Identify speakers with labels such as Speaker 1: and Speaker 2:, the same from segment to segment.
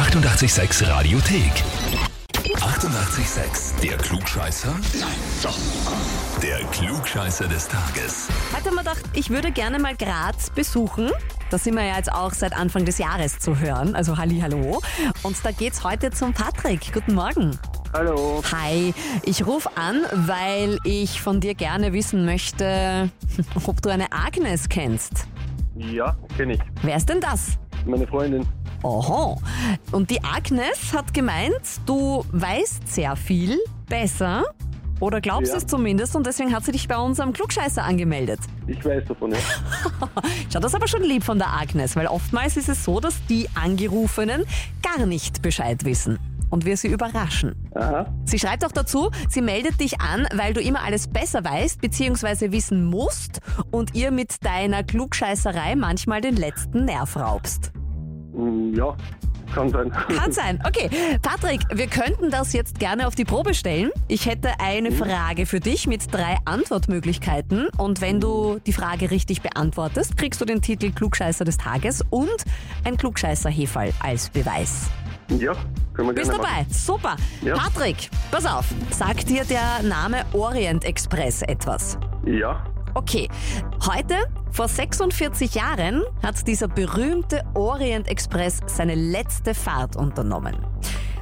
Speaker 1: 886 Radiothek. 88,6. Der Klugscheißer? Nein, doch. Der Klugscheißer des Tages.
Speaker 2: Heute haben wir gedacht, ich würde gerne mal Graz besuchen. Da sind wir ja jetzt auch seit Anfang des Jahres zu hören. Also Halli, hallo. Und da geht's heute zum Patrick. Guten Morgen.
Speaker 3: Hallo.
Speaker 2: Hi, ich rufe an, weil ich von dir gerne wissen möchte, ob du eine Agnes kennst.
Speaker 3: Ja, kenne ich.
Speaker 2: Wer ist denn das?
Speaker 3: Meine Freundin.
Speaker 2: Oho. Und die Agnes hat gemeint, du weißt sehr viel besser. Oder glaubst
Speaker 3: Ja.
Speaker 2: es zumindest und deswegen hat sie dich bei unserem Klugscheißer angemeldet.
Speaker 3: Ich weiß davon, ja.
Speaker 2: Schau, das ist aber schon lieb von der Agnes, weil oftmals ist es so, dass die Angerufenen gar nicht Bescheid wissen und wir sie überraschen.
Speaker 3: Aha.
Speaker 2: Sie schreibt auch dazu, sie meldet dich an, weil du immer alles besser weißt bzw. wissen musst und ihr mit deiner Klugscheißerei manchmal den letzten Nerv raubst.
Speaker 3: Hm, Ja, kann sein.
Speaker 2: Kann sein. Okay, Patrick, wir könnten das jetzt gerne auf die Probe stellen. Ich hätte eine Frage für dich mit drei Antwortmöglichkeiten und wenn du die Frage richtig beantwortest, kriegst du den Titel Klugscheißer des Tages und ein Klugscheißer-Hefall als Beweis.
Speaker 3: Ja, können wir
Speaker 2: Bist
Speaker 3: gerne
Speaker 2: dabei? Super.
Speaker 3: Ja.
Speaker 2: Patrick, pass auf. Sagt dir der Name Orient Express etwas?
Speaker 3: machen. Ja,
Speaker 2: Okay, heute, vor 46 Jahren, hat dieser berühmte Orient Express seine letzte Fahrt unternommen.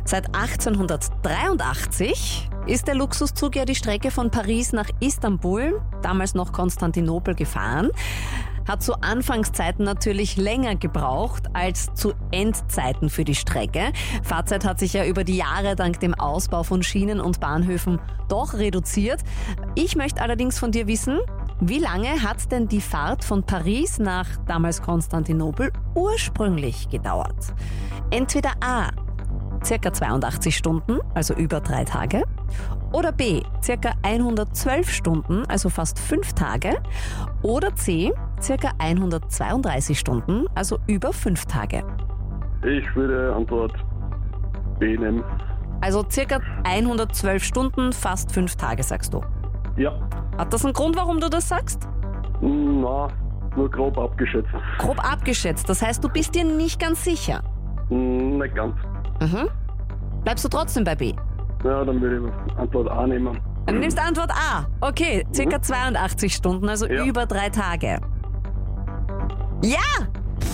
Speaker 2: Seit 1883 ist der Luxuszug ja die Strecke von Paris nach Istanbul, damals noch Konstantinopel, gefahren. Hat zu Anfangszeiten natürlich länger gebraucht als zu Endzeiten für die Strecke. Fahrzeit hat sich ja über die Jahre dank dem Ausbau von Schienen und Bahnhöfen doch reduziert. Ich möchte allerdings von dir wissen, wie lange hat denn die Fahrt von Paris nach damals Konstantinopel ursprünglich gedauert? Entweder A, circa 82 Stunden, also über drei Tage, oder B, circa 112 Stunden, also fast fünf Tage, oder C, circa 132 Stunden, also über fünf Tage.
Speaker 3: ich würde Antwort B nehmen.
Speaker 2: Also circa 112 Stunden, fast fünf Tage, sagst du.
Speaker 3: Ja,
Speaker 2: Hat das einen Grund, warum du das sagst?
Speaker 3: Na, nur grob abgeschätzt.
Speaker 2: Grob abgeschätzt, das heißt, du bist dir nicht ganz sicher.
Speaker 3: Hm, Nicht ganz.
Speaker 2: Mhm. Bleibst du trotzdem bei B?
Speaker 3: Ja, dann würde ich Antwort A nehmen.
Speaker 2: Du nimmst Antwort A. Okay, circa 82 Stunden, also
Speaker 3: Ja.
Speaker 2: über drei Tage. Ja!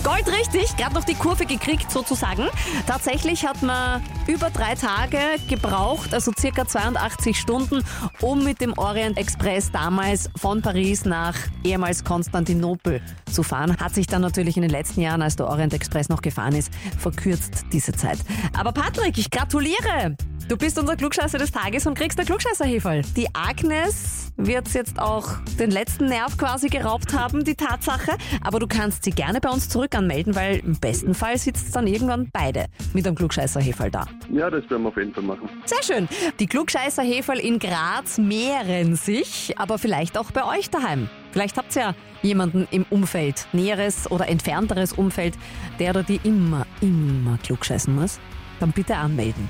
Speaker 2: Gold richtig, gerade noch die Kurve gekriegt sozusagen. Tatsächlich hat man über drei Tage gebraucht, also circa 82 Stunden, um mit dem Orient Express damals von Paris nach ehemals Konstantinopel zu fahren. Hat sich dann natürlich in den letzten Jahren, als der Orient Express noch gefahren ist, verkürzt diese Zeit. Aber Patrick, ich gratuliere! Du bist unser Klugscheißer des Tages und kriegst der Klugscheißer-Heferl. Die Agnes wird jetzt auch den letzten Nerv quasi geraubt haben, die Tatsache. Aber du kannst sie gerne bei uns zurück anmelden, weil im besten Fall sitzt dann irgendwann beide mit einem Klugscheißer-Heferl da.
Speaker 3: Ja, das werden wir auf jeden Fall machen.
Speaker 2: Sehr schön. Die Klugscheißer-Heferl in Graz mehren sich, aber vielleicht auch bei euch daheim. Vielleicht habt ihr ja jemanden im Umfeld, näheres oder entfernteres Umfeld, der oder die immer, immer klugscheißen muss. Dann bitte anmelden.